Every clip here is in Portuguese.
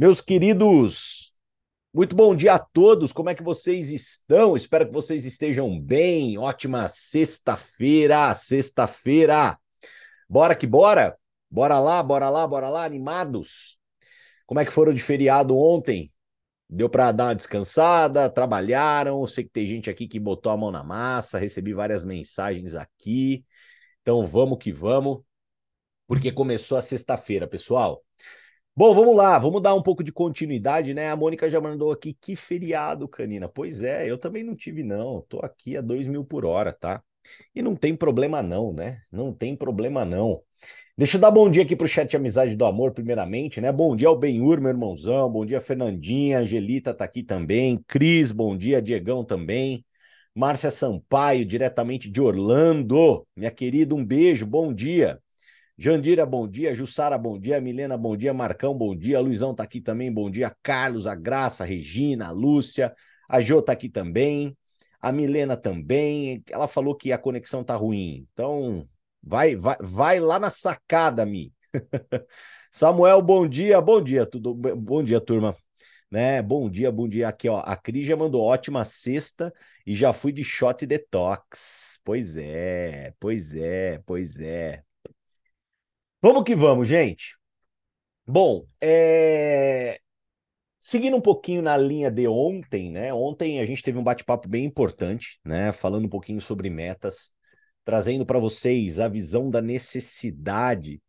Meus queridos, muito bom dia a todos. Como é que vocês estão? Espero que vocês estejam bem. Ótima sexta-feira, sexta-feira. Bora que bora? Bora lá, bora lá, bora lá, animados. Como é que foram de feriado ontem? Deu para dar uma descansada? Trabalharam? Sei que tem gente aqui que botou a mão na massa, recebi várias mensagens aqui. Então vamos que vamos, porque começou a sexta-feira, pessoal. Bom, vamos lá, vamos dar um pouco de continuidade, né? A Mônica já mandou aqui, que feriado, Canina. Pois é, eu também não tive, não. Tô aqui a dois mil por hora, tá? E não tem problema, não, né? Não tem problema, não. Deixa eu dar bom dia aqui pro chat Amizade do Amor, primeiramente, né? Bom dia ao Benhur, meu irmãozão. Bom dia, Fernandinha. Angelita tá aqui também. Cris, bom dia. Diegão também. Márcia Sampaio, diretamente de Orlando. Minha querida, um beijo, bom dia. Jandira, bom dia. Jussara, bom dia. Milena, bom dia. Marcão, bom dia. Luizão tá aqui também, bom dia. Carlos, a Graça, a Regina, a Lúcia. A Jô tá aqui também. A Milena também. Ela falou que a conexão tá ruim. Então, vai, vai, vai lá na sacada, Mi. Samuel, bom dia. Bom dia, tudo bom dia, turma. Né? Bom dia, bom dia. Aqui, ó. A Cris já mandou ótima sexta e já fui de shot detox. Pois é, pois é, pois é. Vamos que vamos, gente. Bom, é... seguindo um pouquinho na linha de ontem, né? Ontem a gente teve um bate-papo bem importante, né? Falando um pouquinho sobre metas, trazendo para vocês a visão da necessidade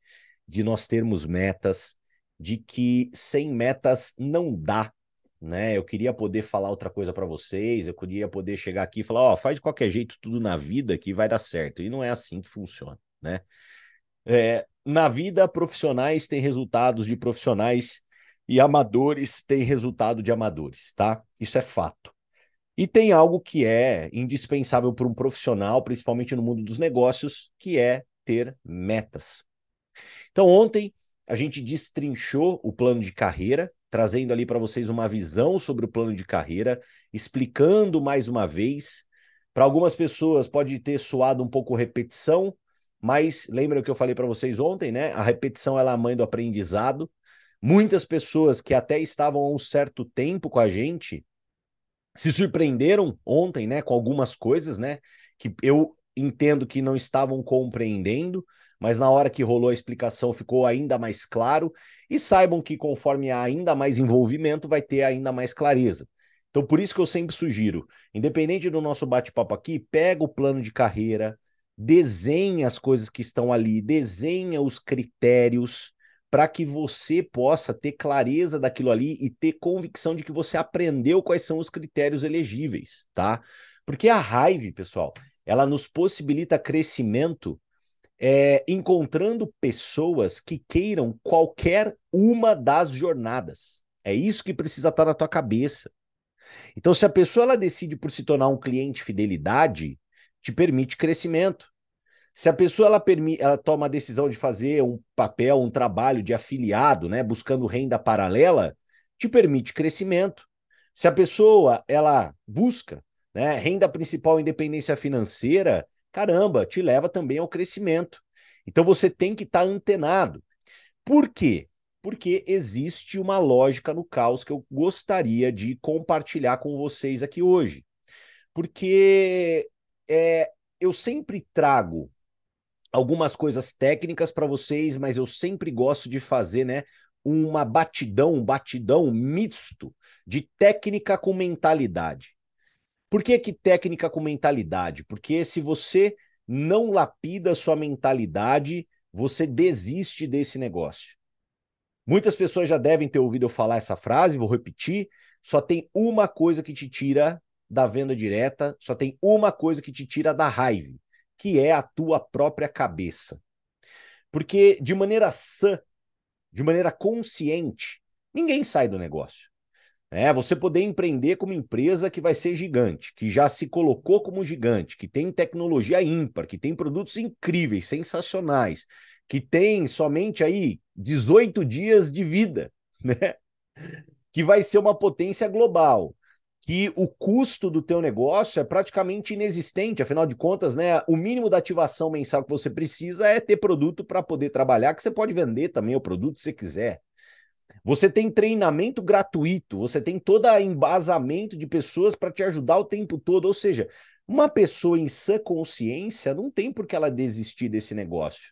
de nós termos metas, de que sem metas não dá, né? Eu queria poder falar outra coisa para vocês, eu queria poder chegar aqui e falar, ó, oh, faz de qualquer jeito tudo na vida que vai dar certo. E não é assim que funciona, né? É, na vida, profissionais têm resultados de profissionais e amadores têm resultado de amadores, tá? Isso é fato. E tem algo que é indispensável para um profissional, principalmente no mundo dos negócios, que é ter metas. Então, ontem a gente destrinchou o plano de carreira, trazendo ali para vocês uma visão sobre o plano de carreira, explicando mais uma vez. Para algumas pessoas pode ter soado um pouco repetição, mas lembra o que eu falei para vocês ontem, né? A repetição ela é a mãe do aprendizado. Muitas pessoas que até estavam há um certo tempo com a gente se surpreenderam ontem, né, com algumas coisas, né, que eu entendo que não estavam compreendendo, mas na hora que rolou a explicação ficou ainda mais claro. E saibam que conforme há ainda mais envolvimento, vai ter ainda mais clareza. Então, por isso que eu sempre sugiro, independente do nosso bate-papo aqui, pega o plano de carreira, desenha as coisas que estão ali, desenha os critérios para que você possa ter clareza daquilo ali e ter convicção de que você aprendeu quais são os critérios elegíveis, tá? Porque a raiva, pessoal, ela nos possibilita crescimento é, encontrando pessoas que queiram qualquer uma das jornadas. É isso que precisa estar na tua cabeça. Então, se a pessoa ela decide por se tornar um cliente fidelidade, te permite crescimento. Se a pessoa ela, ela toma a decisão de fazer um papel, um trabalho de afiliado, né, buscando renda paralela, te permite crescimento. Se a pessoa ela busca né, renda principal independência financeira, caramba, te leva também ao crescimento. Então você tem que estar tá antenado. Por quê? Porque existe uma lógica no caos que eu gostaria de compartilhar com vocês aqui hoje. Porque é, eu sempre trago algumas coisas técnicas para vocês, mas eu sempre gosto de fazer, né, uma batidão, um batidão misto de técnica com mentalidade. Por que, que técnica com mentalidade? Porque se você não lapida sua mentalidade, você desiste desse negócio. Muitas pessoas já devem ter ouvido eu falar essa frase, vou repetir. Só tem uma coisa que te tira da venda direta, só tem uma coisa que te tira da raiva, que é a tua própria cabeça. Porque de maneira sã, de maneira consciente, ninguém sai do negócio. É, você poder empreender como empresa que vai ser gigante, que já se colocou como gigante, que tem tecnologia ímpar, que tem produtos incríveis, sensacionais, que tem somente aí 18 dias de vida, né? Que vai ser uma potência global, que o custo do teu negócio é praticamente inexistente, afinal de contas, né, o mínimo da ativação mensal que você precisa é ter produto para poder trabalhar, que você pode vender também o produto se quiser. Você tem treinamento gratuito, você tem todo embasamento de pessoas para te ajudar o tempo todo. Ou seja, uma pessoa em sã consciência não tem por que ela desistir desse negócio.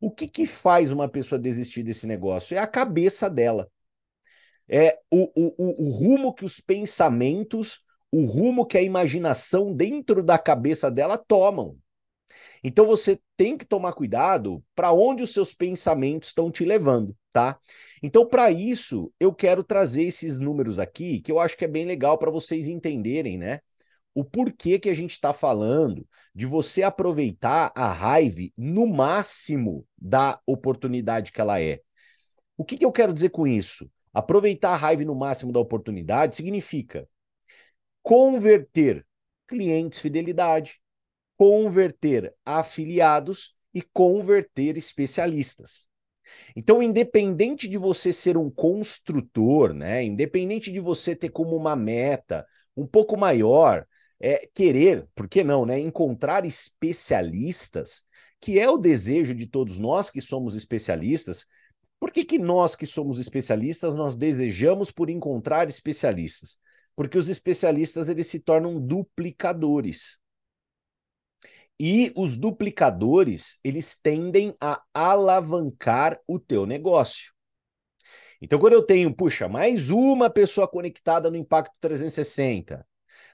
O que, que faz uma pessoa desistir desse negócio? É a cabeça dela. É o, o, o, rumo que os pensamentos, o rumo que a imaginação dentro da cabeça dela tomam. Então você tem que tomar cuidado para onde os seus pensamentos estão te levando, tá? Então, para isso, eu quero trazer esses números aqui, que eu acho que é bem legal para vocês entenderem, né? O porquê que a gente está falando de você aproveitar a raiva no máximo da oportunidade que ela é. O que, que eu quero dizer com isso? Aproveitar a raiva no máximo da oportunidade significa converter clientes fidelidade, converter afiliados e converter especialistas. Então, independente de você ser um construtor, né, independente de você ter como uma meta um pouco maior, é querer, por que não, né, encontrar especialistas, que é o desejo de todos nós que somos especialistas. Por que, que nós que somos especialistas, nós desejamos por encontrar especialistas? Porque os especialistas eles se tornam duplicadores. E os duplicadores, eles tendem a alavancar o teu negócio. Então, quando eu tenho, puxa, mais uma pessoa conectada no Impacto 360,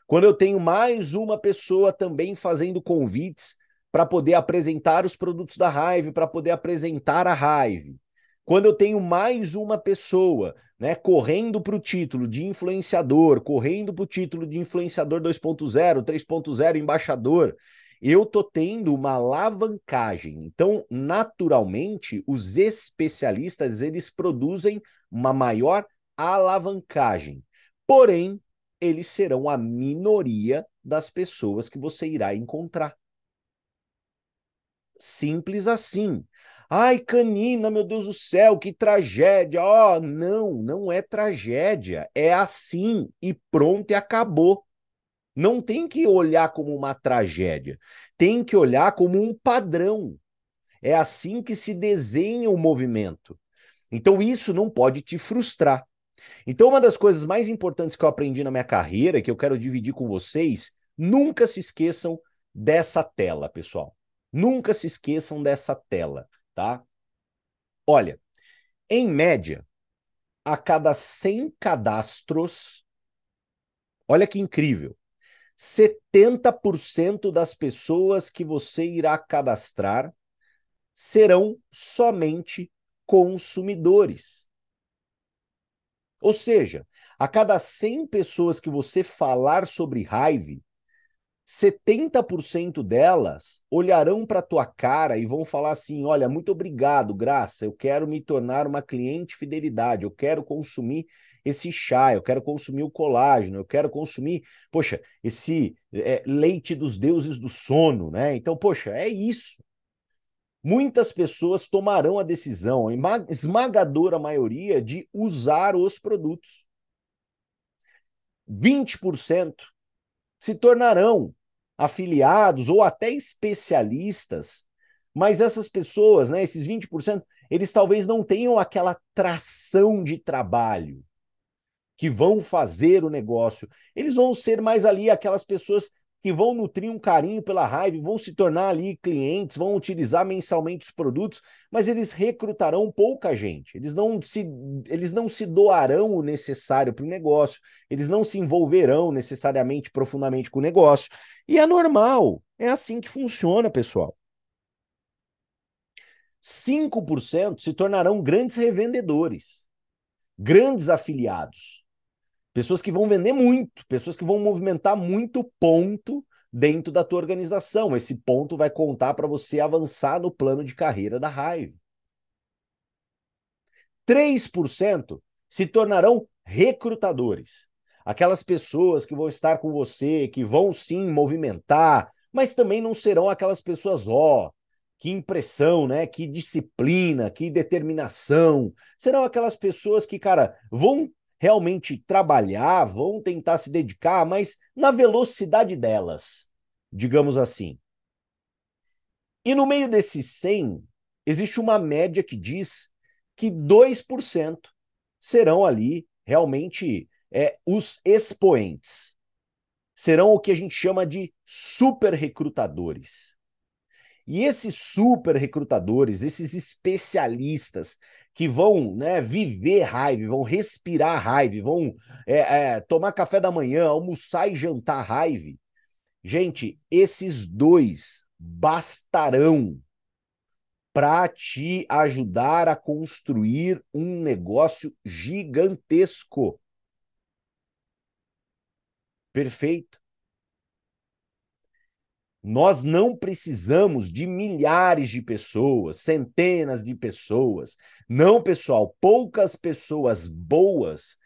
quando eu tenho mais uma pessoa também fazendo convites para poder apresentar os produtos da Hive, para poder apresentar a Hive, quando eu tenho mais uma pessoa né, correndo para o título de influenciador, correndo para o título de influenciador 2.0, 3.0, embaixador, eu tô tendo uma alavancagem. Então, naturalmente, os especialistas eles produzem uma maior alavancagem. Porém, eles serão a minoria das pessoas que você irá encontrar. Simples assim. Ai, canina, meu Deus do céu, que tragédia. Ó, oh, não, não é tragédia. É assim e pronto e acabou. Não tem que olhar como uma tragédia, tem que olhar como um padrão. É assim que se desenha o movimento. Então isso não pode te frustrar. Então uma das coisas mais importantes que eu aprendi na minha carreira, que eu quero dividir com vocês, nunca se esqueçam dessa tela, pessoal. Nunca se esqueçam dessa tela, tá? Olha, em média, a cada 100 cadastros, olha que incrível, 70% das pessoas que você irá cadastrar serão somente consumidores. Ou seja, a cada 100 pessoas que você falar sobre Hive, 70% delas olharão para tua cara e vão falar assim: "Olha, muito obrigado, Graça, eu quero me tornar uma cliente fidelidade, eu quero consumir esse chá, eu quero consumir o colágeno, eu quero consumir, poxa, esse é, leite dos deuses do sono, né? Então, poxa, é isso. Muitas pessoas tomarão a decisão, a esmagadora maioria, de usar os produtos. 20% se tornarão afiliados ou até especialistas, mas essas pessoas, né, esses 20%, eles talvez não tenham aquela tração de trabalho que vão fazer o negócio. Eles vão ser mais ali aquelas pessoas que vão nutrir um carinho pela raiva, vão se tornar ali clientes, vão utilizar mensalmente os produtos, mas eles recrutarão pouca gente. Eles não se, eles não se doarão o necessário para o negócio, eles não se envolverão necessariamente profundamente com o negócio. E é normal, é assim que funciona, pessoal. 5% se tornarão grandes revendedores, grandes afiliados. Pessoas que vão vender muito, pessoas que vão movimentar muito ponto dentro da tua organização. Esse ponto vai contar para você avançar no plano de carreira da raiva. 3% se tornarão recrutadores. Aquelas pessoas que vão estar com você, que vão sim movimentar, mas também não serão aquelas pessoas, ó, oh, que impressão, né? Que disciplina, que determinação. Serão aquelas pessoas que, cara, vão realmente trabalhar, vão tentar se dedicar, mas na velocidade delas, digamos assim. E no meio desses 100, existe uma média que diz que 2% serão ali realmente é, os expoentes. Serão o que a gente chama de super recrutadores. E esses super recrutadores, esses especialistas que vão né, viver raiva, vão respirar raiva, vão é, é, tomar café da manhã, almoçar e jantar raiva, gente, esses dois bastarão para te ajudar a construir um negócio gigantesco. Perfeito. Nós não precisamos de milhares de pessoas, centenas de pessoas. Não, pessoal, poucas pessoas boas,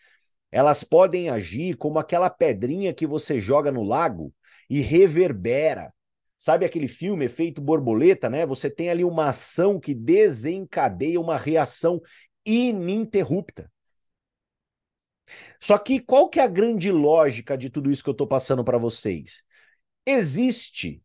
elas podem agir como aquela pedrinha que você joga no lago e reverbera. Sabe aquele filme Efeito Borboleta, né? Você tem ali uma ação que desencadeia uma reação ininterrupta. Só que qual que é a grande lógica de tudo isso que eu estou passando para vocês? Existe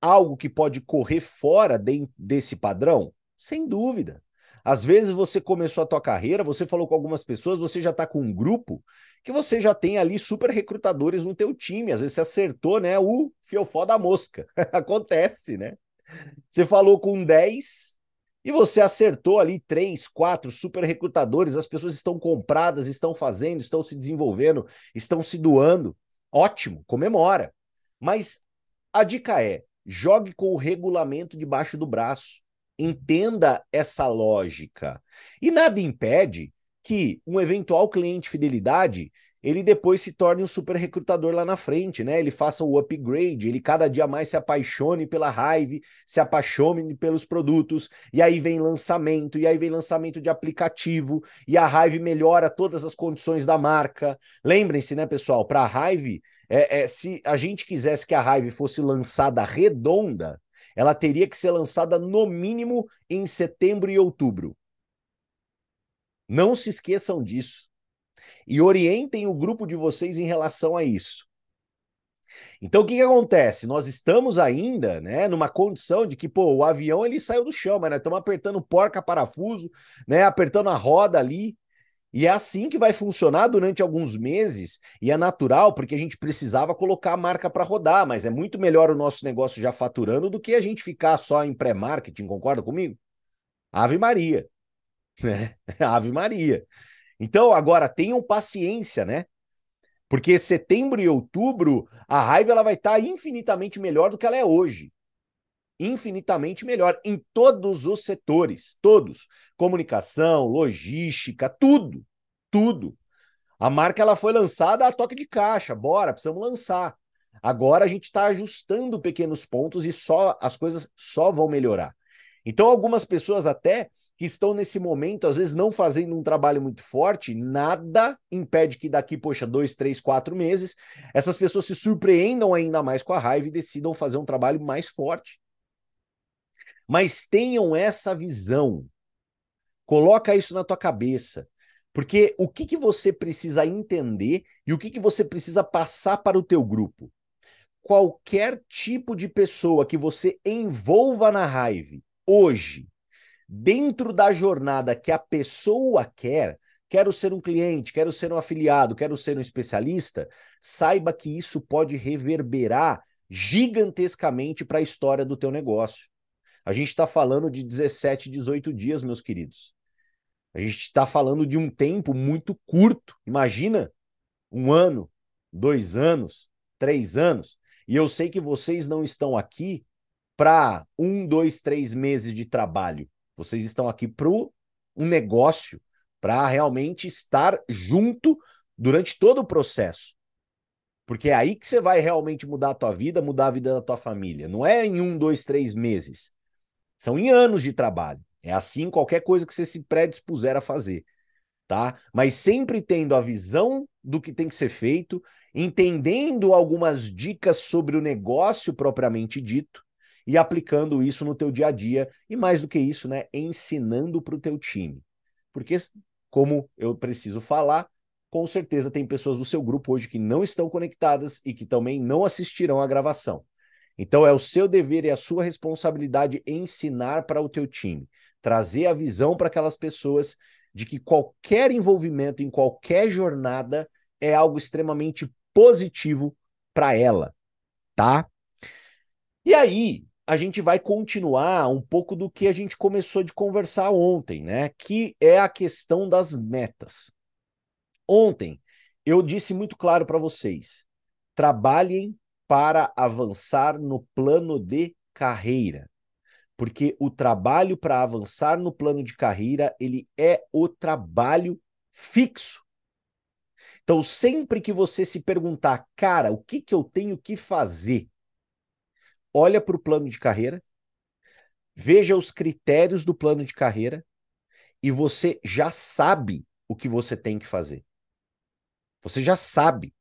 algo que pode correr fora de, desse padrão? Sem dúvida. Às vezes você começou a tua carreira, você falou com algumas pessoas, você já está com um grupo que você já tem ali super recrutadores no teu time. Às vezes você acertou, né, o fiofó da mosca. Acontece, né? Você falou com 10 e você acertou ali 3, 4 super recrutadores, as pessoas estão compradas, estão fazendo, estão se desenvolvendo, estão se doando. Ótimo, comemora. Mas a dica é: jogue com o regulamento debaixo do braço. Entenda essa lógica. E nada impede que um eventual cliente fidelidade ele depois se torne um super recrutador lá na frente, né? Ele faça o upgrade, ele cada dia mais se apaixone pela Hive, se apaixone pelos produtos, e aí vem lançamento, e aí vem lançamento de aplicativo, e a Hive melhora todas as condições da marca. Lembrem-se, né, pessoal, para a Hive, é, é, se a gente quisesse que a Hive fosse lançada redonda, ela teria que ser lançada no mínimo em setembro e outubro. Não se esqueçam disso e orientem o grupo de vocês em relação a isso. Então o que, que acontece? Nós estamos ainda, né, numa condição de que, pô, o avião ele saiu do chão, mas nós estamos apertando porca parafuso, né, apertando a roda ali, e é assim que vai funcionar durante alguns meses, e é natural, porque a gente precisava colocar a marca para rodar, mas é muito melhor o nosso negócio já faturando do que a gente ficar só em pré-marketing, concorda comigo? Ave Maria. Né? Ave Maria. Então, agora tenham paciência, né? Porque setembro e outubro, a raiva ela vai estar tá infinitamente melhor do que ela é hoje. Infinitamente melhor em todos os setores, todos. Comunicação, logística, tudo, tudo. A marca ela foi lançada a toque de caixa, bora, precisamos lançar. Agora a gente está ajustando pequenos pontos e só as coisas só vão melhorar. Então, algumas pessoas até que estão nesse momento, às vezes não fazendo um trabalho muito forte, nada impede que daqui, poxa, dois, três, quatro meses, essas pessoas se surpreendam ainda mais com a raiva e decidam fazer um trabalho mais forte. Mas tenham essa visão. Coloca isso na tua cabeça. Porque o que, que você precisa entender e o que, que você precisa passar para o teu grupo? Qualquer tipo de pessoa que você envolva na raiva hoje, dentro da jornada que a pessoa quer, quero ser um cliente, quero ser um afiliado, quero ser um especialista, saiba que isso pode reverberar gigantescamente para a história do teu negócio. A gente está falando de 17, 18 dias, meus queridos. A gente está falando de um tempo muito curto. Imagina um ano, dois anos, três anos. E eu sei que vocês não estão aqui para um, dois, três meses de trabalho. Vocês estão aqui para um negócio, para realmente estar junto durante todo o processo. Porque é aí que você vai realmente mudar a tua vida, mudar a vida da tua família. Não é em um, dois, três meses. São em anos de trabalho. É assim qualquer coisa que você se predispuser a fazer. Tá? Mas sempre tendo a visão do que tem que ser feito, entendendo algumas dicas sobre o negócio propriamente dito, e aplicando isso no teu dia a dia e mais do que isso, né, ensinando para o teu time. Porque como eu preciso falar, com certeza tem pessoas do seu grupo hoje que não estão conectadas e que também não assistirão à gravação. Então é o seu dever e a sua responsabilidade ensinar para o teu time, trazer a visão para aquelas pessoas de que qualquer envolvimento em qualquer jornada é algo extremamente positivo para ela, tá? E aí, a gente vai continuar um pouco do que a gente começou de conversar ontem, né? Que é a questão das metas. Ontem eu disse muito claro para vocês: trabalhem para avançar no plano de carreira. Porque o trabalho para avançar no plano de carreira, ele é o trabalho fixo. Então, sempre que você se perguntar, cara, o que, que eu tenho que fazer? Olha para o plano de carreira, veja os critérios do plano de carreira e você já sabe o que você tem que fazer. Você já sabe.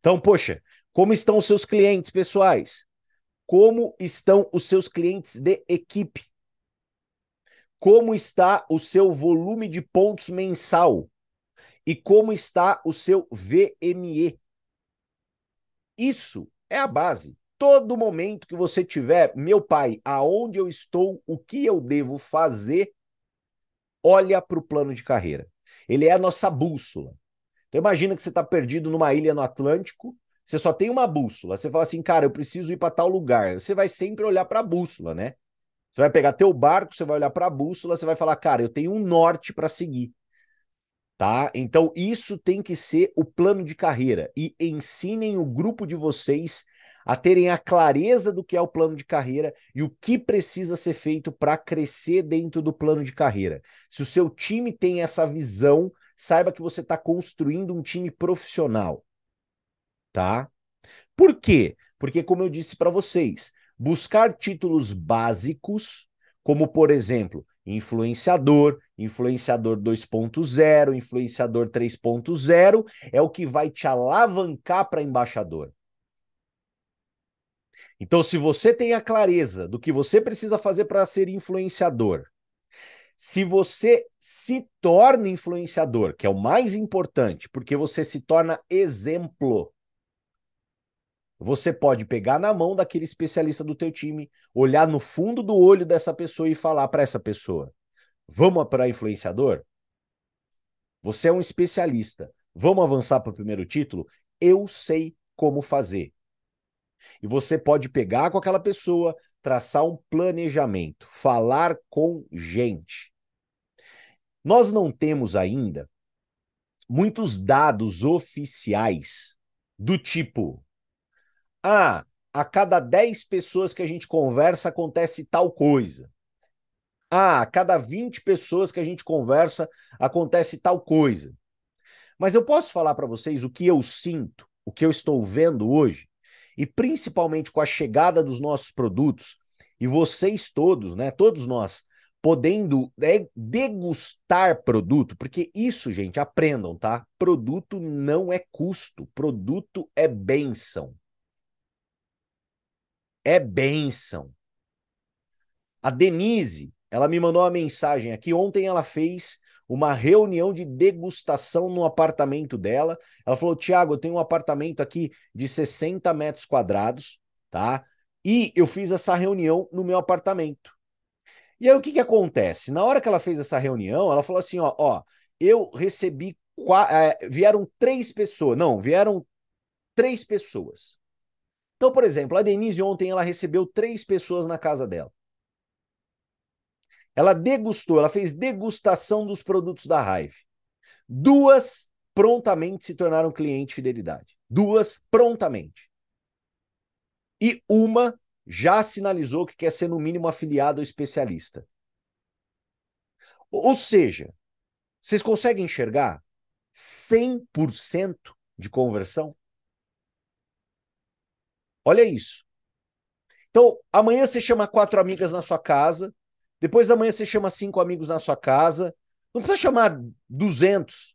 Então, poxa, como estão os seus clientes pessoais? Como estão os seus clientes de equipe? Como está o seu volume de pontos mensal? E como está o seu VME? Isso é a base. Todo momento que você tiver, meu pai, aonde eu estou, o que eu devo fazer, olha para o plano de carreira. Ele é a nossa bússola. Então imagina que você está perdido numa ilha no Atlântico, você só tem uma bússola. Você fala assim, cara, eu preciso ir para tal lugar. Você vai sempre olhar para a bússola, né? Você vai pegar teu barco, você vai olhar para a bússola, você vai falar, cara, eu tenho um norte para seguir tá? Então isso tem que ser o plano de carreira e ensinem o grupo de vocês a terem a clareza do que é o plano de carreira e o que precisa ser feito para crescer dentro do plano de carreira. Se o seu time tem essa visão, saiba que você está construindo um time profissional, tá? Por quê? Porque, como eu disse para vocês, buscar títulos básicos, como por exemplo, influenciador, influenciador 2.0, influenciador 3.0, é o que vai te alavancar para embaixador. Então, se você tem a clareza do que você precisa fazer para ser influenciador, se você se torna influenciador, que é o mais importante, porque você se torna exemplo. Você pode pegar na mão daquele especialista do teu time, olhar no fundo do olho dessa pessoa e falar para essa pessoa: Vamos para influenciador? Você é um especialista. Vamos avançar para o primeiro título? Eu sei como fazer. E você pode pegar com aquela pessoa, traçar um planejamento, falar com gente. Nós não temos ainda muitos dados oficiais do tipo: ah, a cada 10 pessoas que a gente conversa acontece tal coisa. Ah, a cada 20 pessoas que a gente conversa acontece tal coisa. Mas eu posso falar para vocês o que eu sinto, o que eu estou vendo hoje, e principalmente com a chegada dos nossos produtos, e vocês todos, né, todos nós, podendo é, degustar produto, porque isso, gente, aprendam, tá? Produto não é custo, produto é benção. É benção. A Denise, ela me mandou uma mensagem aqui. Ontem ela fez uma reunião de degustação no apartamento dela. Ela falou: Tiago, eu tenho um apartamento aqui de 60 metros quadrados, tá? E eu fiz essa reunião no meu apartamento. E aí o que, que acontece? Na hora que ela fez essa reunião, ela falou assim: ó, ó eu recebi. É, vieram três pessoas. Não, vieram três pessoas. Então, por exemplo, a Denise ontem ela recebeu três pessoas na casa dela. Ela degustou, ela fez degustação dos produtos da Hive. Duas prontamente se tornaram cliente fidelidade. Duas prontamente. E uma já sinalizou que quer ser no mínimo afiliado ou especialista. Ou seja, vocês conseguem enxergar 100% de conversão? Olha isso. Então, amanhã você chama quatro amigas na sua casa, depois da manhã você chama cinco amigos na sua casa. Não precisa chamar 200.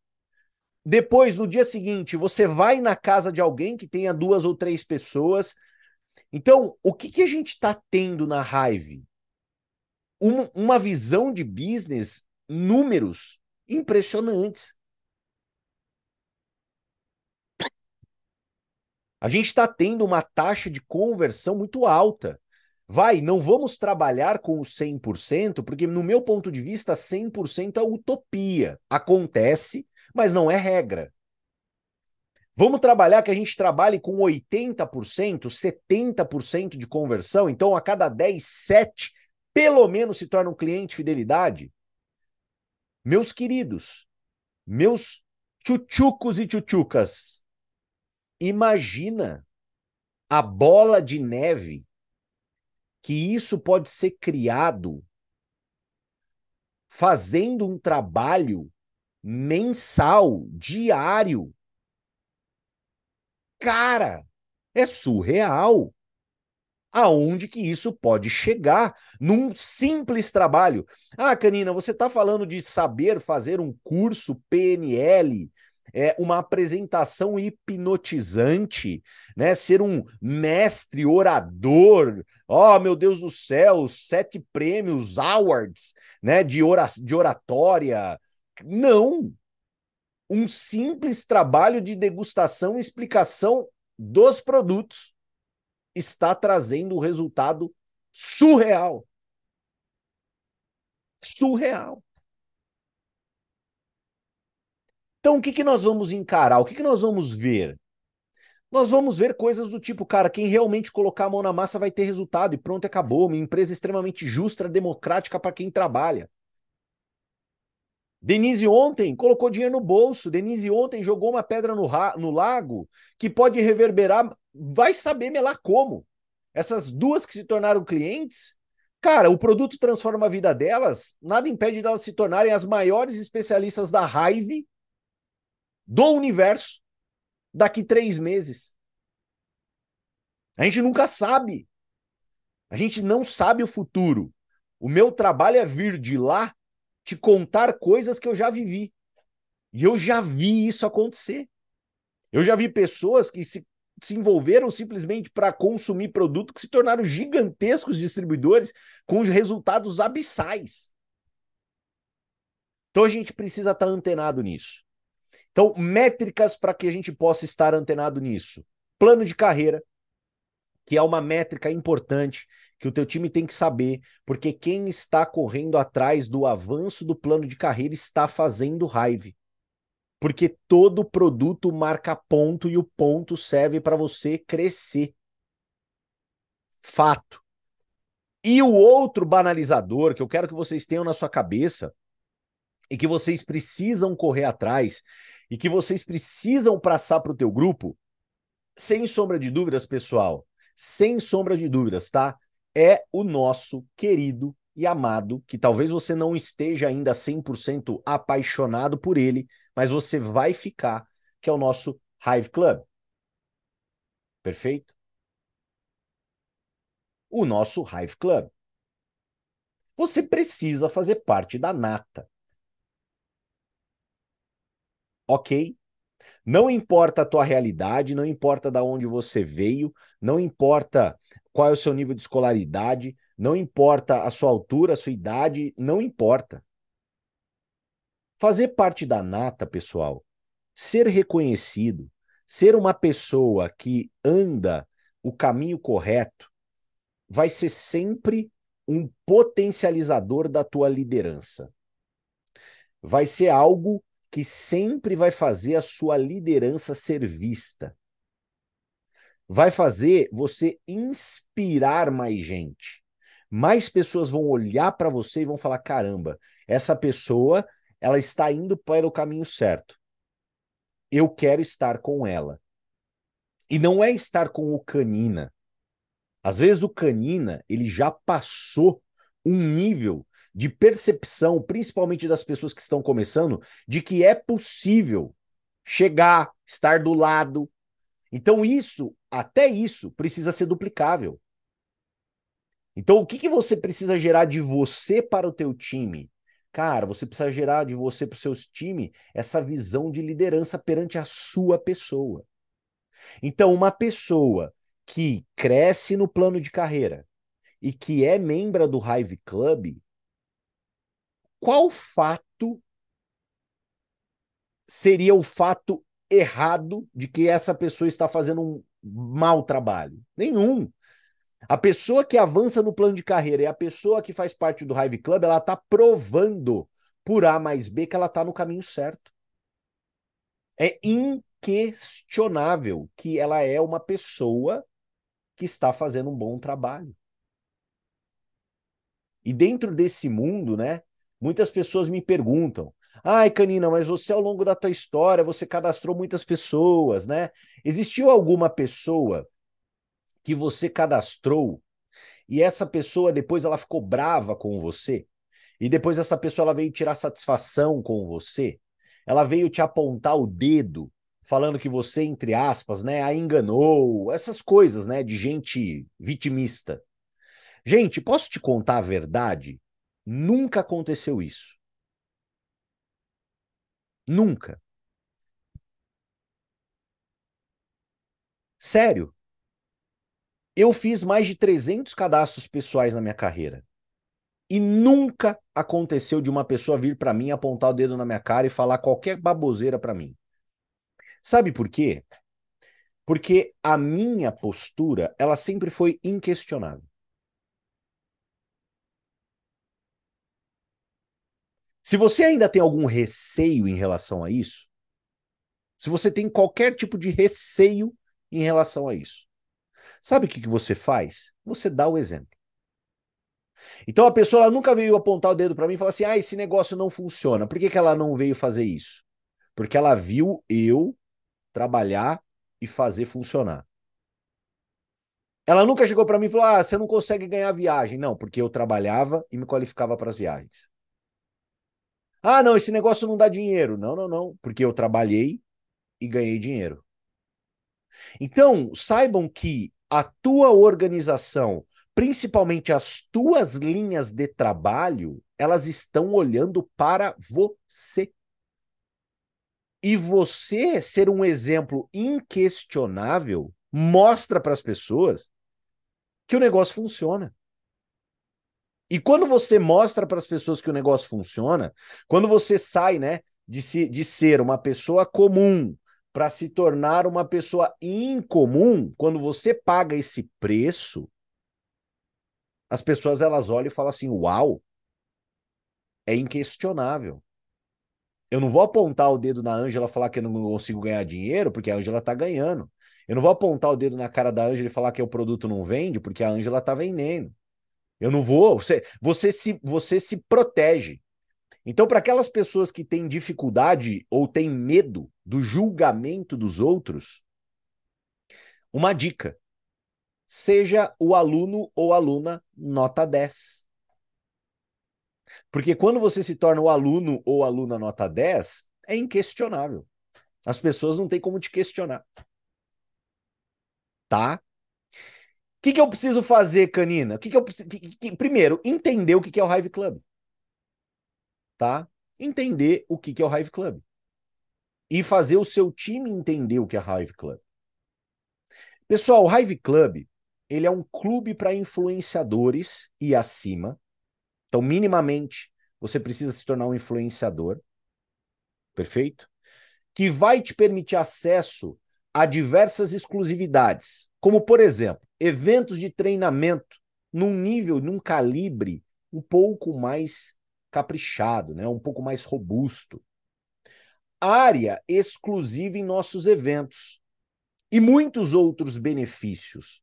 Depois, no dia seguinte, você vai na casa de alguém que tenha duas ou três pessoas. Então, o que, que a gente está tendo na Hive? Uma, uma visão de business, números impressionantes. A gente está tendo uma taxa de conversão muito alta. Vai, não vamos trabalhar com o 100%, porque no meu ponto de vista, 100% é utopia. Acontece, mas não é regra. Vamos trabalhar que a gente trabalhe com 80%, 70% de conversão, então a cada 10, 7 pelo menos se torna um cliente fidelidade. Meus queridos, meus tchutchucos e tchutchucas, imagina a bola de neve que isso pode ser criado fazendo um trabalho mensal, diário. Cara, é surreal. Aonde que isso pode chegar num simples trabalho? Ah, Canina, você está falando de saber fazer um curso PNL, é, uma apresentação hipnotizante, né? Ser um mestre orador. Oh, meu Deus do céu, sete prêmios, awards, né? De, ora de oratória. Não. Um simples trabalho de degustação e explicação dos produtos está trazendo um resultado surreal. Surreal. Então, o que, que nós vamos encarar? O que, que nós vamos ver? Nós vamos ver coisas do tipo, cara, quem realmente colocar a mão na massa vai ter resultado e pronto, acabou. Uma empresa extremamente justa, democrática para quem trabalha. Denise ontem colocou dinheiro no bolso. Denise ontem jogou uma pedra no, no lago que pode reverberar, vai saber lá como. Essas duas que se tornaram clientes, cara, o produto transforma a vida delas, nada impede delas se tornarem as maiores especialistas da raiva do universo daqui três meses. A gente nunca sabe. A gente não sabe o futuro. O meu trabalho é vir de lá te contar coisas que eu já vivi. E eu já vi isso acontecer. Eu já vi pessoas que se, se envolveram simplesmente para consumir produto que se tornaram gigantescos distribuidores com resultados abissais. Então a gente precisa estar tá antenado nisso. Então, métricas para que a gente possa estar antenado nisso. Plano de carreira, que é uma métrica importante que o teu time tem que saber, porque quem está correndo atrás do avanço do plano de carreira está fazendo raiva. Porque todo produto marca ponto e o ponto serve para você crescer. Fato. E o outro banalizador que eu quero que vocês tenham na sua cabeça e que vocês precisam correr atrás e que vocês precisam passar para o teu grupo, sem sombra de dúvidas, pessoal, sem sombra de dúvidas, tá? É o nosso querido e amado, que talvez você não esteja ainda 100% apaixonado por ele, mas você vai ficar, que é o nosso Hive Club. Perfeito? O nosso Hive Club. Você precisa fazer parte da nata ok. Não importa a tua realidade, não importa da onde você veio, não importa qual é o seu nível de escolaridade, não importa a sua altura, a sua idade, não importa. Fazer parte da nata, pessoal, ser reconhecido, ser uma pessoa que anda o caminho correto, vai ser sempre um potencializador da tua liderança. Vai ser algo que sempre vai fazer a sua liderança ser vista. Vai fazer você inspirar mais gente. Mais pessoas vão olhar para você e vão falar: caramba, essa pessoa ela está indo para o caminho certo. Eu quero estar com ela. E não é estar com o canina. Às vezes o canina ele já passou um nível de percepção, principalmente das pessoas que estão começando, de que é possível chegar, estar do lado. Então, isso, até isso, precisa ser duplicável. Então, o que, que você precisa gerar de você para o teu time? Cara, você precisa gerar de você para o seu time essa visão de liderança perante a sua pessoa. Então, uma pessoa que cresce no plano de carreira e que é membro do Hive Club, qual fato seria o fato errado de que essa pessoa está fazendo um mau trabalho? Nenhum. A pessoa que avança no plano de carreira e a pessoa que faz parte do Hive Club, ela está provando por A mais B que ela está no caminho certo. É inquestionável que ela é uma pessoa que está fazendo um bom trabalho. E dentro desse mundo, né, muitas pessoas me perguntam: "Ai, Canina, mas você ao longo da tua história, você cadastrou muitas pessoas, né? Existiu alguma pessoa que você cadastrou e essa pessoa depois ela ficou brava com você? E depois essa pessoa ela veio tirar satisfação com você? Ela veio te apontar o dedo falando que você, entre aspas, né, a enganou, essas coisas, né, de gente vitimista. Gente, posso te contar a verdade? Nunca aconteceu isso. Nunca. Sério. Eu fiz mais de 300 cadastros pessoais na minha carreira. E nunca aconteceu de uma pessoa vir para mim, apontar o dedo na minha cara e falar qualquer baboseira para mim. Sabe por quê? Porque a minha postura, ela sempre foi inquestionável. Se você ainda tem algum receio em relação a isso, se você tem qualquer tipo de receio em relação a isso, sabe o que, que você faz? Você dá o exemplo. Então a pessoa nunca veio apontar o dedo para mim e falar assim: ah, esse negócio não funciona. Por que, que ela não veio fazer isso? Porque ela viu eu trabalhar e fazer funcionar. Ela nunca chegou para mim e falou: ah, você não consegue ganhar viagem. Não, porque eu trabalhava e me qualificava para as viagens. Ah, não, esse negócio não dá dinheiro. Não, não, não, porque eu trabalhei e ganhei dinheiro. Então, saibam que a tua organização, principalmente as tuas linhas de trabalho, elas estão olhando para você. E você ser um exemplo inquestionável mostra para as pessoas que o negócio funciona. E quando você mostra para as pessoas que o negócio funciona, quando você sai, né, de, se, de ser uma pessoa comum para se tornar uma pessoa incomum, quando você paga esse preço, as pessoas elas olham e falam assim: "Uau! É inquestionável. Eu não vou apontar o dedo na Ângela e falar que eu não consigo ganhar dinheiro, porque a Ângela está ganhando. Eu não vou apontar o dedo na cara da Ângela e falar que o produto não vende, porque a Ângela está vendendo. Eu não vou. Você, você, se, você se protege. Então, para aquelas pessoas que têm dificuldade ou têm medo do julgamento dos outros, uma dica: seja o aluno ou aluna nota 10. Porque quando você se torna o aluno ou aluna nota 10, é inquestionável. As pessoas não têm como te questionar. Tá? O que, que eu preciso fazer, Canina? Que, que eu preciso... Primeiro, entender o que, que é o Hive Club. Tá? Entender o que, que é o Hive Club. E fazer o seu time entender o que é Hive Club. Pessoal, o Hive Club ele é um clube para influenciadores e acima. Então, minimamente, você precisa se tornar um influenciador. Perfeito? Que vai te permitir acesso a diversas exclusividades, como, por exemplo, eventos de treinamento num nível, num calibre um pouco mais caprichado, né? um pouco mais robusto. Área exclusiva em nossos eventos. E muitos outros benefícios.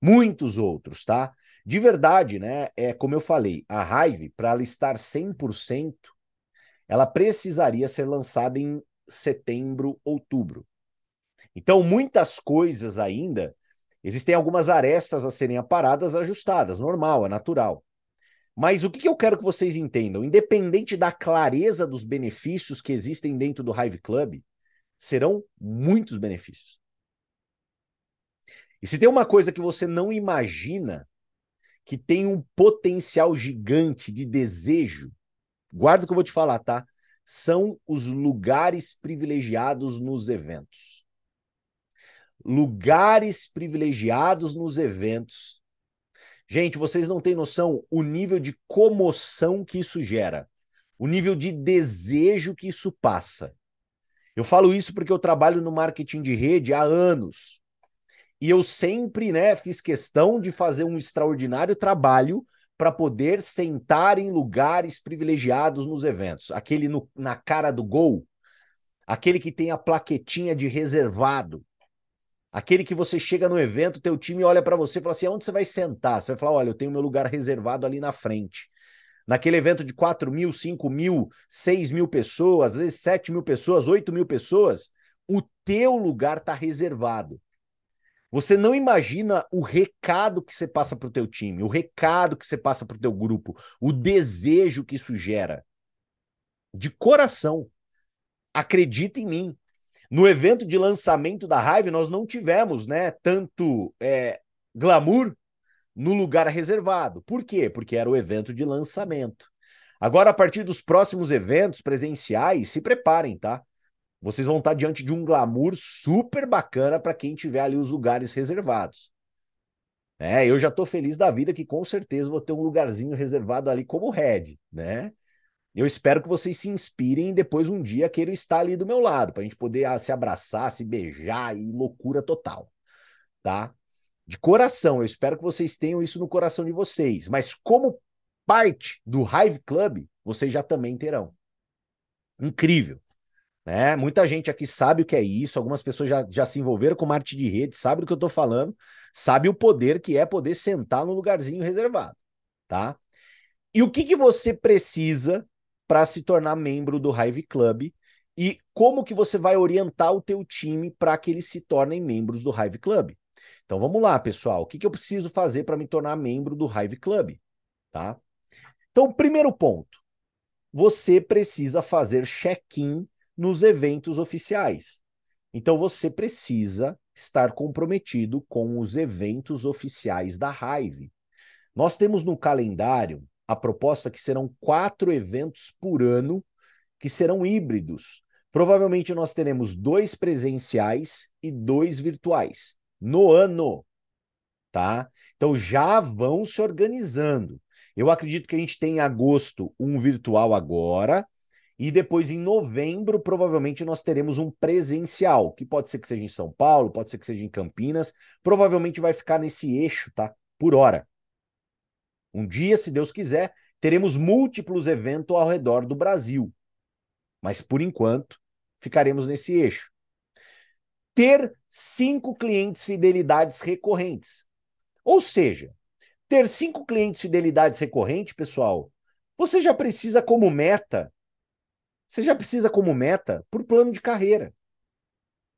Muitos outros, tá? De verdade, né? É como eu falei, a Hive, para ela estar 100%, ela precisaria ser lançada em setembro, outubro. Então, muitas coisas ainda Existem algumas arestas a serem aparadas, ajustadas, normal, é natural. Mas o que eu quero que vocês entendam? Independente da clareza dos benefícios que existem dentro do Hive Club, serão muitos benefícios. E se tem uma coisa que você não imagina que tem um potencial gigante de desejo, guarda o que eu vou te falar, tá? São os lugares privilegiados nos eventos lugares privilegiados nos eventos. Gente, vocês não têm noção o nível de comoção que isso gera, o nível de desejo que isso passa. Eu falo isso porque eu trabalho no marketing de rede há anos. E eu sempre, né, fiz questão de fazer um extraordinário trabalho para poder sentar em lugares privilegiados nos eventos. Aquele no, na cara do gol, aquele que tem a plaquetinha de reservado, aquele que você chega no evento, teu time olha para você e fala assim: onde você vai sentar? Você vai falar: olha, eu tenho meu lugar reservado ali na frente. Naquele evento de 4 mil, 5 mil, 6 mil pessoas, às vezes 7 mil pessoas, 8 mil pessoas, o teu lugar está reservado. Você não imagina o recado que você passa para o teu time, o recado que você passa para o teu grupo, o desejo que isso gera. De coração. Acredita em mim. No evento de lançamento da Hive, nós não tivemos né, tanto é, glamour no lugar reservado. Por quê? Porque era o evento de lançamento. Agora, a partir dos próximos eventos presenciais, se preparem, tá? vocês vão estar diante de um glamour super bacana para quem tiver ali os lugares reservados. É, eu já estou feliz da vida que com certeza vou ter um lugarzinho reservado ali como Red, né? Eu espero que vocês se inspirem e depois um dia queiram estar ali do meu lado, para a gente poder ah, se abraçar, se beijar e loucura total, tá? De coração, eu espero que vocês tenham isso no coração de vocês, mas como parte do Hive Club, vocês já também terão. Incrível. Né? Muita gente aqui sabe o que é isso, algumas pessoas já, já se envolveram com marketing de rede, sabe do que eu estou falando, sabe o poder que é poder sentar no lugarzinho reservado, tá? E o que, que você precisa para se tornar membro do Hive Club e como que você vai orientar o teu time para que eles se tornem membros do Hive Club? Então vamos lá, pessoal. O que, que eu preciso fazer para me tornar membro do Hive Club? Tá? Então, primeiro ponto, você precisa fazer check-in nos eventos oficiais. Então você precisa estar comprometido com os eventos oficiais da Hive. Nós temos no calendário a proposta que serão quatro eventos por ano que serão híbridos. Provavelmente nós teremos dois presenciais e dois virtuais no ano, tá? Então já vão se organizando. Eu acredito que a gente tem em agosto um virtual agora, e depois, em novembro, provavelmente nós teremos um presencial, que pode ser que seja em São Paulo, pode ser que seja em Campinas. Provavelmente vai ficar nesse eixo, tá? Por hora. Um dia, se Deus quiser, teremos múltiplos eventos ao redor do Brasil. Mas por enquanto, ficaremos nesse eixo. Ter cinco clientes fidelidades recorrentes. Ou seja, ter cinco clientes fidelidades recorrentes, pessoal, você já precisa como meta você já precisa, como meta, por plano de carreira.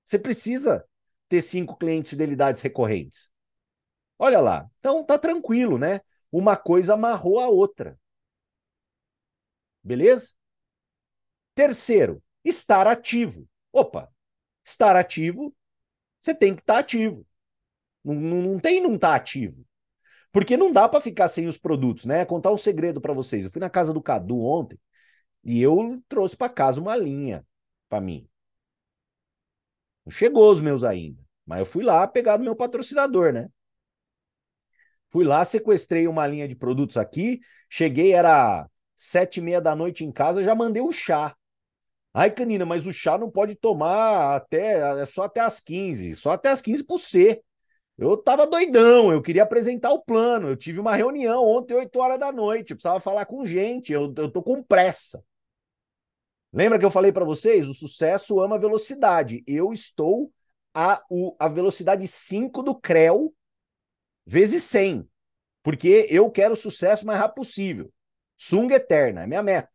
Você precisa ter cinco clientes fidelidades recorrentes. Olha lá. Então tá tranquilo, né? Uma coisa amarrou a outra. Beleza? Terceiro, estar ativo. Opa, estar ativo, você tem que estar ativo. Não, não, não tem não estar tá ativo. Porque não dá para ficar sem os produtos, né? Contar um segredo para vocês. Eu fui na casa do Cadu ontem e eu trouxe para casa uma linha para mim. Não chegou os meus ainda, mas eu fui lá pegar do meu patrocinador, né? Fui lá, sequestrei uma linha de produtos aqui, cheguei, era sete e meia da noite em casa, já mandei um chá. Ai, Canina, mas o chá não pode tomar até, é só até as 15, só até as 15 por ser. Eu tava doidão, eu queria apresentar o plano. Eu tive uma reunião ontem, 8 horas da noite. Eu precisava falar com gente, eu, eu tô com pressa. Lembra que eu falei para vocês? O sucesso ama velocidade. Eu estou a, o, a velocidade 5 do CREO vezes 100. Porque eu quero sucesso o mais rápido possível. Sunga eterna, é minha meta.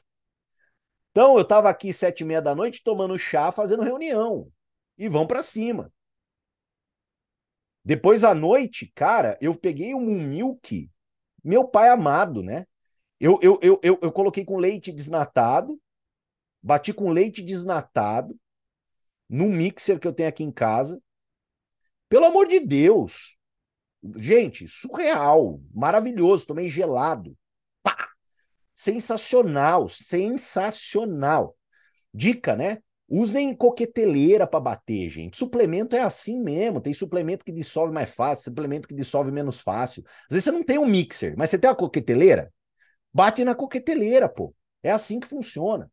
Então, eu estava aqui sete e meia da noite tomando chá, fazendo reunião. E vão para cima. Depois à noite, cara, eu peguei um milk, meu pai amado, né? Eu, eu, eu, eu, eu coloquei com leite desnatado, Bati com leite desnatado num mixer que eu tenho aqui em casa. Pelo amor de Deus. Gente, surreal, maravilhoso, tomei gelado. Pá! Sensacional, sensacional. Dica, né? Usem coqueteleira para bater, gente. Suplemento é assim mesmo. Tem suplemento que dissolve mais fácil, suplemento que dissolve menos fácil. Às vezes você não tem um mixer, mas você tem uma coqueteleira? Bate na coqueteleira, pô. É assim que funciona.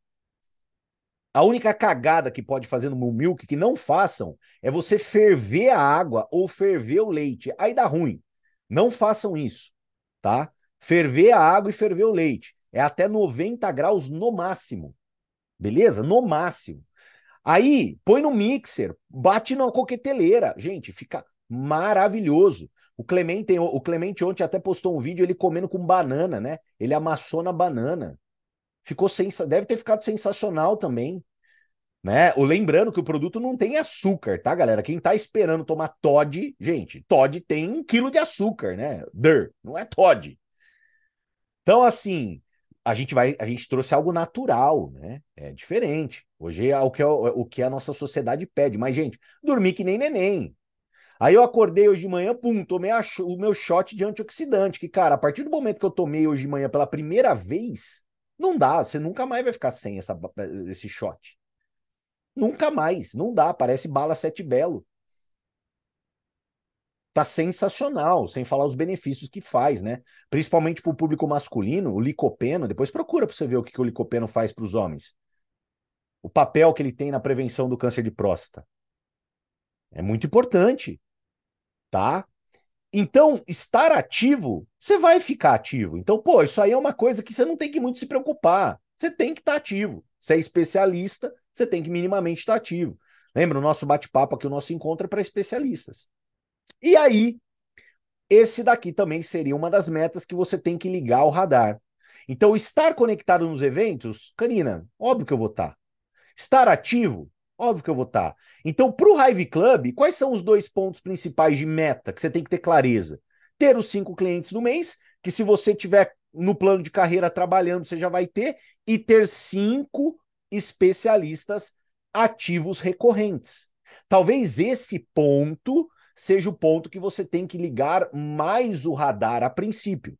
A única cagada que pode fazer no milk que não façam é você ferver a água ou ferver o leite. Aí dá ruim. Não façam isso, tá? Ferver a água e ferver o leite. É até 90 graus no máximo. Beleza? No máximo. Aí, põe no mixer, bate na coqueteleira. Gente, fica maravilhoso. O Clemente, o Clemente ontem até postou um vídeo ele comendo com banana, né? Ele amassou na banana. Ficou sens... deve ter ficado sensacional também. Né? Lembrando que o produto não tem açúcar, tá, galera? Quem tá esperando tomar Todd, gente, Todd tem um quilo de açúcar, né? Der, não é Todd. Então, assim, a gente vai, a gente trouxe algo natural, né? É diferente. Hoje é o que, é, o que a nossa sociedade pede. Mas, gente, dormir que nem neném. Aí eu acordei hoje de manhã, pum, tomei a, o meu shot de antioxidante. Que, cara, a partir do momento que eu tomei hoje de manhã pela primeira vez, não dá, você nunca mais vai ficar sem essa, esse shot. Nunca mais, não dá, parece bala sete belo. Tá sensacional, sem falar os benefícios que faz, né? Principalmente para o público masculino, o licopeno, depois procura para você ver o que, que o licopeno faz para os homens. O papel que ele tem na prevenção do câncer de próstata. É muito importante, tá? Então, estar ativo, você vai ficar ativo. Então, pô, isso aí é uma coisa que você não tem que muito se preocupar. Você tem que estar ativo. Você é especialista, você tem que minimamente estar ativo. Lembra, o nosso bate-papo aqui, o nosso encontro é para especialistas. E aí, esse daqui também seria uma das metas que você tem que ligar ao radar. Então, estar conectado nos eventos, Canina, óbvio que eu vou estar. Estar ativo, Óbvio que eu vou estar. Tá. Então, para o Hive Club, quais são os dois pontos principais de meta que você tem que ter clareza? Ter os cinco clientes no mês, que se você tiver no plano de carreira trabalhando, você já vai ter, e ter cinco especialistas ativos recorrentes. Talvez esse ponto seja o ponto que você tem que ligar mais o radar a princípio.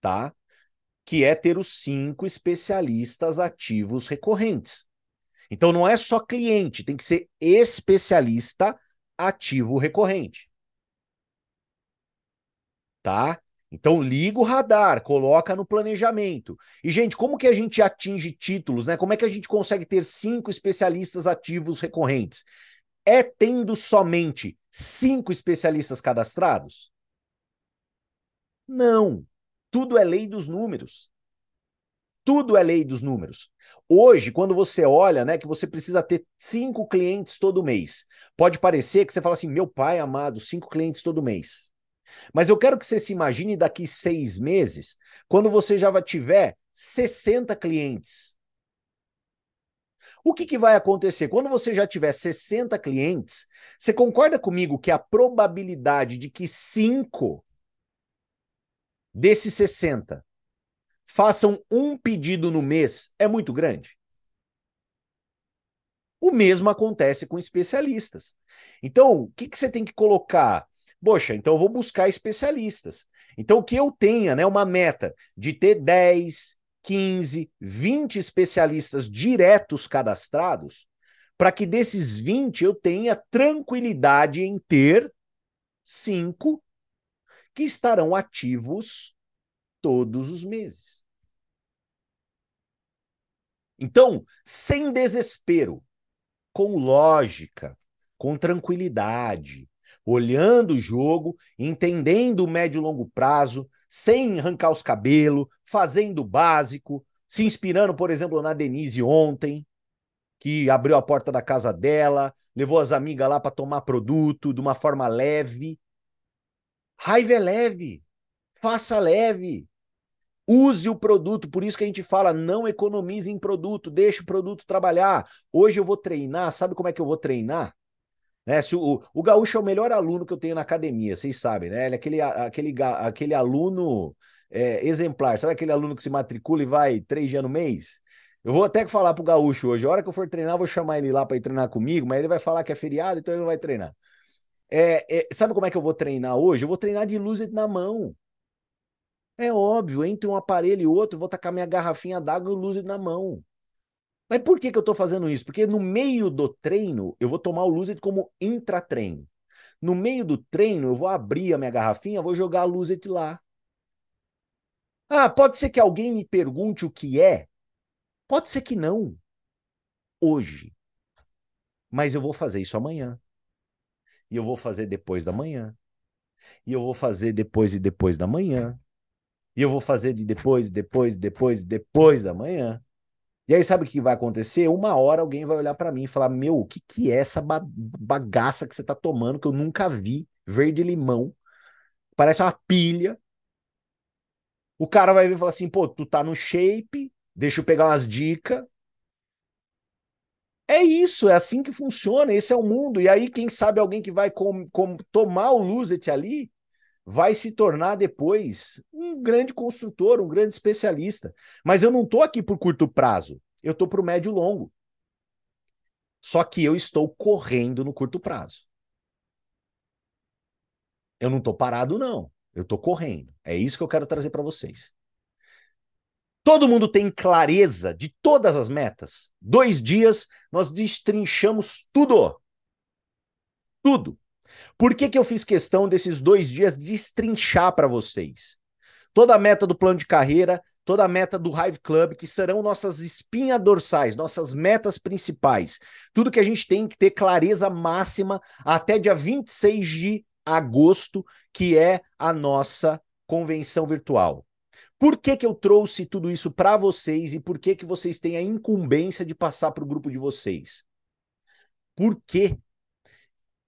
Tá? Que é ter os cinco especialistas ativos recorrentes. Então não é só cliente, tem que ser especialista ativo recorrente. Tá? Então liga o radar, coloca no planejamento. E gente, como que a gente atinge títulos, né? Como é que a gente consegue ter cinco especialistas ativos recorrentes? É tendo somente cinco especialistas cadastrados? Não. Tudo é lei dos números. Tudo é lei dos números. Hoje, quando você olha, né, que você precisa ter cinco clientes todo mês, pode parecer que você fala assim, meu pai amado, cinco clientes todo mês. Mas eu quero que você se imagine daqui seis meses, quando você já tiver 60 clientes. O que, que vai acontecer? Quando você já tiver 60 clientes, você concorda comigo que a probabilidade de que cinco desses 60 façam um pedido no mês é muito grande? O mesmo acontece com especialistas. Então, o que, que você tem que colocar? Poxa, então eu vou buscar especialistas. Então, que eu tenha né, uma meta de ter 10, 15, 20 especialistas diretos cadastrados, para que desses 20 eu tenha tranquilidade em ter cinco que estarão ativos todos os meses. Então, sem desespero, com lógica, com tranquilidade, olhando o jogo, entendendo o médio e longo prazo, sem arrancar os cabelos, fazendo o básico, se inspirando, por exemplo, na Denise ontem, que abriu a porta da casa dela, levou as amigas lá para tomar produto de uma forma leve. Raiva é leve, faça leve. Use o produto, por isso que a gente fala, não economize em produto, deixe o produto trabalhar. Hoje eu vou treinar, sabe como é que eu vou treinar? Né? Se o, o Gaúcho é o melhor aluno que eu tenho na academia, vocês sabem, né? Ele é aquele, aquele, aquele aluno é, exemplar, sabe aquele aluno que se matricula e vai três dias no mês? Eu vou até falar pro Gaúcho hoje, a hora que eu for treinar, eu vou chamar ele lá para ir treinar comigo, mas ele vai falar que é feriado, então ele não vai treinar. É, é, sabe como é que eu vou treinar hoje? Eu vou treinar de luz na mão. É óbvio, entre um aparelho e outro, eu vou tacar minha garrafinha d'água e luz na mão. Mas por que, que eu estou fazendo isso? Porque no meio do treino, eu vou tomar o Lucid como intratreino. No meio do treino, eu vou abrir a minha garrafinha, vou jogar a Lucid lá. Ah, pode ser que alguém me pergunte o que é? Pode ser que não. hoje. Mas eu vou fazer isso amanhã. E eu vou fazer depois da manhã. E eu vou fazer depois e depois da manhã. E eu vou fazer de depois, depois, depois, depois da manhã. E aí, sabe o que vai acontecer? Uma hora alguém vai olhar para mim e falar: Meu, o que, que é essa bagaça que você tá tomando que eu nunca vi? Verde-limão. Parece uma pilha. O cara vai vir e falar assim: Pô, tu tá no shape, deixa eu pegar umas dicas. É isso, é assim que funciona, esse é o mundo. E aí, quem sabe alguém que vai com, com, tomar o Luzet ali vai se tornar depois um grande construtor, um grande especialista. Mas eu não estou aqui por curto prazo, eu estou para o médio longo. Só que eu estou correndo no curto prazo. Eu não estou parado, não. Eu estou correndo. É isso que eu quero trazer para vocês. Todo mundo tem clareza de todas as metas. Dois dias nós destrinchamos tudo. Tudo. Por que, que eu fiz questão desses dois dias destrinchar para vocês? Toda a meta do plano de carreira, toda a meta do Hive Club, que serão nossas espinhas dorsais, nossas metas principais. Tudo que a gente tem que ter clareza máxima até dia 26 de agosto, que é a nossa convenção virtual. Por que, que eu trouxe tudo isso para vocês e por que, que vocês têm a incumbência de passar para o grupo de vocês? Porque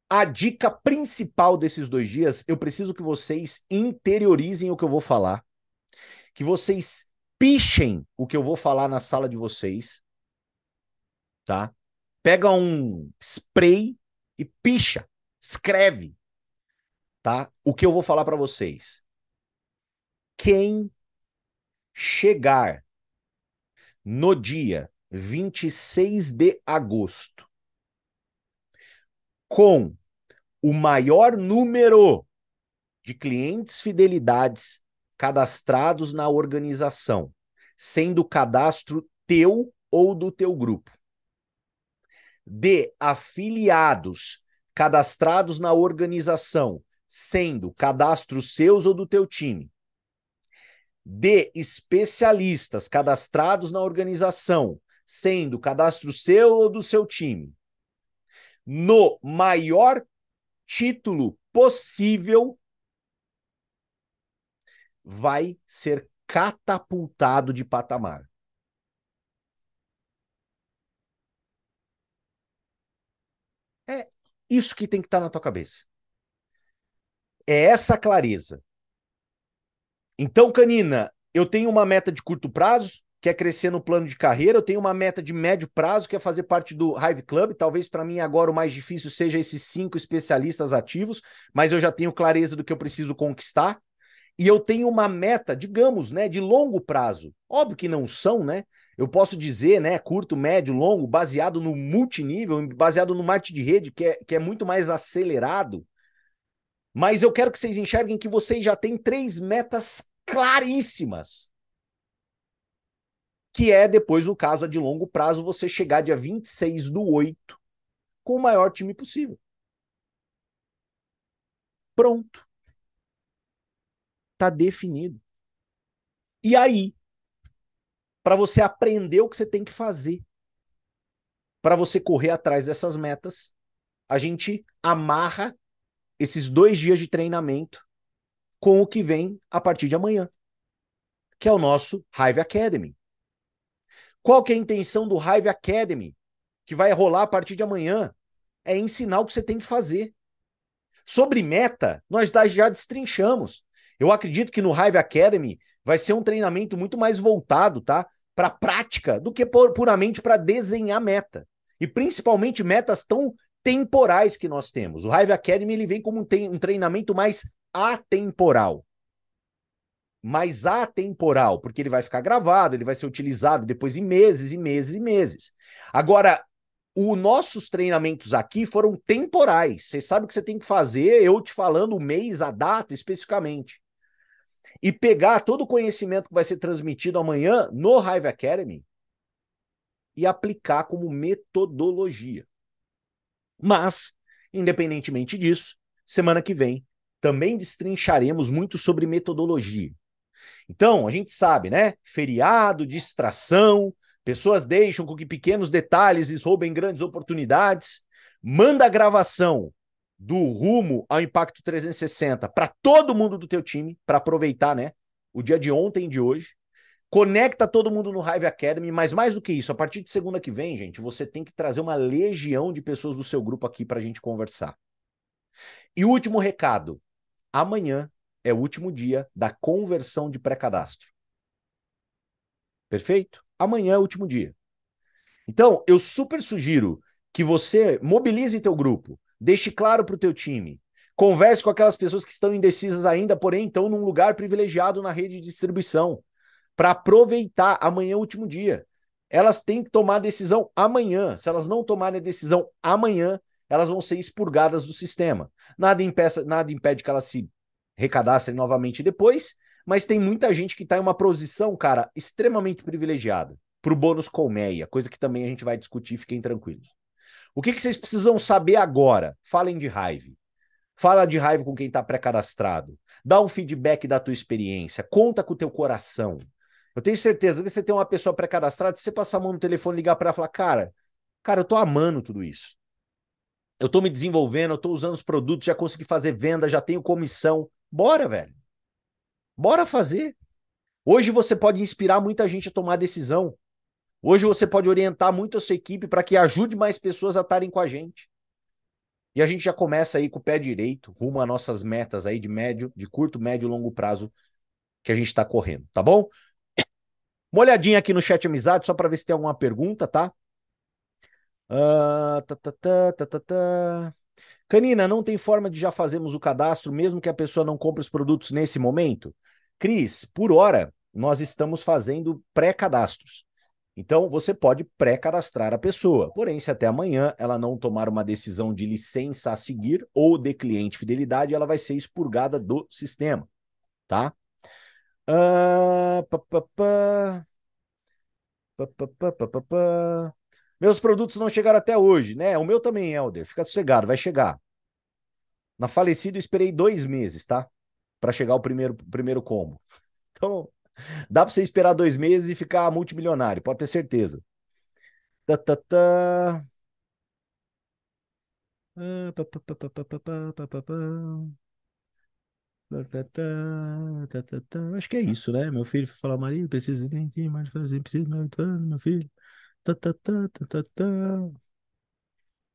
a dica principal desses dois dias, eu preciso que vocês interiorizem o que eu vou falar, que vocês pichem o que eu vou falar na sala de vocês, tá? Pega um spray e picha, escreve, tá? O que eu vou falar para vocês. Quem chegar no dia 26 de agosto com o maior número de clientes fidelidades cadastrados na organização, sendo cadastro teu ou do teu grupo. De afiliados cadastrados na organização, sendo cadastros seus ou do teu time. De especialistas cadastrados na organização, sendo cadastro seu ou do seu time no maior título possível, vai ser catapultado de patamar. É isso que tem que estar na tua cabeça. É essa clareza. Então, Canina, eu tenho uma meta de curto prazo, quer crescer no plano de carreira, eu tenho uma meta de médio prazo, que é fazer parte do Hive Club. Talvez para mim agora o mais difícil seja esses cinco especialistas ativos, mas eu já tenho clareza do que eu preciso conquistar. E eu tenho uma meta, digamos, né, de longo prazo. Óbvio que não são, né? Eu posso dizer, né, curto, médio, longo, baseado no multinível, baseado no marketing de rede, que é, que é muito mais acelerado. Mas eu quero que vocês enxerguem que vocês já têm três metas claríssimas que é depois, no caso, a de longo prazo, você chegar dia 26 do 8 com o maior time possível. Pronto. Tá definido. E aí, para você aprender o que você tem que fazer, para você correr atrás dessas metas, a gente amarra esses dois dias de treinamento com o que vem a partir de amanhã, que é o nosso Hive Academy. Qual que é a intenção do Hive Academy, que vai rolar a partir de amanhã? É ensinar o que você tem que fazer. Sobre meta, nós já destrinchamos. Eu acredito que no Hive Academy vai ser um treinamento muito mais voltado, tá? Para prática do que puramente para desenhar meta. E principalmente metas tão temporais que nós temos. O Hive Academy ele vem como um treinamento mais atemporal mais atemporal, porque ele vai ficar gravado, ele vai ser utilizado depois em meses e meses e meses. Agora, os nossos treinamentos aqui foram temporais. Você sabe o que você tem que fazer, eu te falando o mês, a data especificamente. E pegar todo o conhecimento que vai ser transmitido amanhã no Hive Academy e aplicar como metodologia. Mas, independentemente disso, semana que vem também destrincharemos muito sobre metodologia. Então, a gente sabe, né? Feriado, distração, Pessoas deixam com que pequenos detalhes lhes roubem grandes oportunidades. Manda a gravação do rumo ao Impacto 360 para todo mundo do teu time, para aproveitar, né? O dia de ontem e de hoje. Conecta todo mundo no Hive Academy, mas mais do que isso, a partir de segunda que vem, gente, você tem que trazer uma legião de pessoas do seu grupo aqui para a gente conversar. E último recado: amanhã é o último dia da conversão de pré-cadastro. Perfeito? Amanhã é o último dia. Então, eu super sugiro que você mobilize teu grupo, deixe claro para o teu time, converse com aquelas pessoas que estão indecisas ainda, porém estão num lugar privilegiado na rede de distribuição, para aproveitar amanhã é o último dia. Elas têm que tomar decisão amanhã. Se elas não tomarem a decisão amanhã, elas vão ser expurgadas do sistema. Nada, impeça, nada impede que elas se recadastrem novamente depois, mas tem muita gente que está em uma posição, cara, extremamente privilegiada para o bônus colmeia, coisa que também a gente vai discutir, fiquem tranquilos. O que, que vocês precisam saber agora? Falem de raiva. Fala de raiva com quem está pré-cadastrado. Dá um feedback da tua experiência. Conta com o teu coração. Eu tenho certeza que você tem uma pessoa pré-cadastrada, se você passar a mão no telefone, ligar para ela e falar, cara, cara, eu tô amando tudo isso. Eu tô me desenvolvendo, eu tô usando os produtos, já consegui fazer venda, já tenho comissão. Bora, velho. Bora fazer. Hoje você pode inspirar muita gente a tomar decisão. Hoje você pode orientar muito a sua equipe para que ajude mais pessoas a estarem com a gente. E a gente já começa aí com o pé direito, rumo às nossas metas aí de médio, de curto, médio e longo prazo que a gente está correndo, tá bom? Uma olhadinha aqui no chat amizade, só para ver se tem alguma pergunta, tá? Uh, tá, tá, tá, tá. Canina, não tem forma de já fazermos o cadastro, mesmo que a pessoa não compre os produtos nesse momento? Cris, por hora, nós estamos fazendo pré-cadastros. Então, você pode pré-cadastrar a pessoa. Porém, se até amanhã ela não tomar uma decisão de licença a seguir ou de cliente fidelidade, ela vai ser expurgada do sistema, tá? Uh, pá, pá, pá. Meus produtos não chegaram até hoje, né? O meu também, Helder. Fica sossegado, vai chegar. Na falecida, eu esperei dois meses, tá? Para chegar o primeiro, primeiro combo. Então, dá para você esperar dois meses e ficar multimilionário, pode ter certeza. Tá, tá, tá. Acho que é isso, né? Meu filho falar, Maria, preciso de mais fazer, preciso meu filho.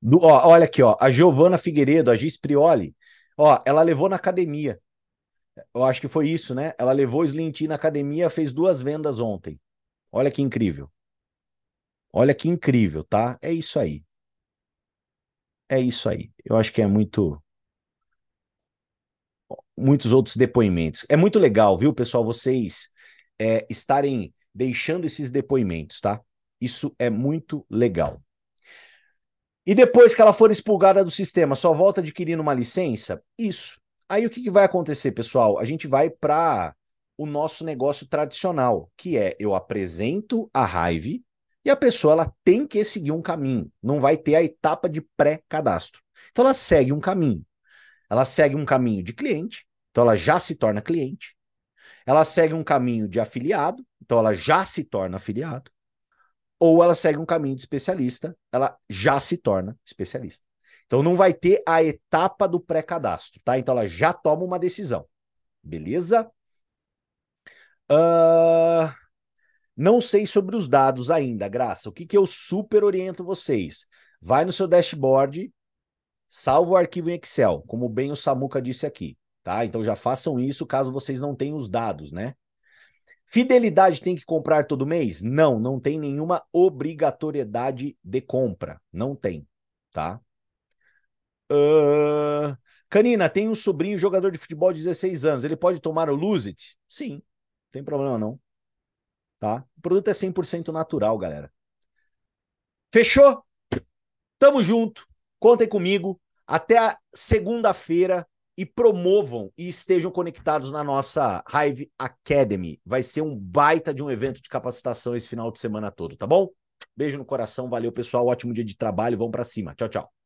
Do, ó, olha aqui, ó, a Giovana Figueiredo, a Gis Prioli, ó, ela levou na academia. Eu acho que foi isso, né? Ela levou o Slinty na academia, fez duas vendas ontem. Olha que incrível. Olha que incrível, tá? É isso aí. É isso aí. Eu acho que é muito muitos outros depoimentos. É muito legal, viu, pessoal, vocês é, estarem deixando esses depoimentos, tá? Isso é muito legal. E depois que ela for expulgada do sistema, só volta adquirindo uma licença? Isso. Aí o que, que vai acontecer, pessoal? A gente vai para o nosso negócio tradicional, que é eu apresento a Hive e a pessoa ela tem que seguir um caminho. Não vai ter a etapa de pré-cadastro. Então ela segue um caminho. Ela segue um caminho de cliente, então ela já se torna cliente. Ela segue um caminho de afiliado, então ela já se torna afiliado ou ela segue um caminho de especialista, ela já se torna especialista. Então não vai ter a etapa do pré-cadastro, tá? Então ela já toma uma decisão. Beleza? Uh, não sei sobre os dados ainda, Graça. O que, que eu super oriento vocês? Vai no seu dashboard, salva o arquivo em Excel, como bem o Samuca disse aqui, tá? Então já façam isso caso vocês não tenham os dados, né? Fidelidade tem que comprar todo mês? Não, não tem nenhuma obrigatoriedade de compra. Não tem, tá? Uh... Canina, tem um sobrinho jogador de futebol de 16 anos. Ele pode tomar o Lose It? Sim, não tem problema não. Tá? O produto é 100% natural, galera. Fechou? Tamo junto. Contem comigo. Até segunda-feira e promovam e estejam conectados na nossa Hive Academy. Vai ser um baita de um evento de capacitação esse final de semana todo, tá bom? Beijo no coração, valeu pessoal, ótimo dia de trabalho, vamos para cima. Tchau, tchau.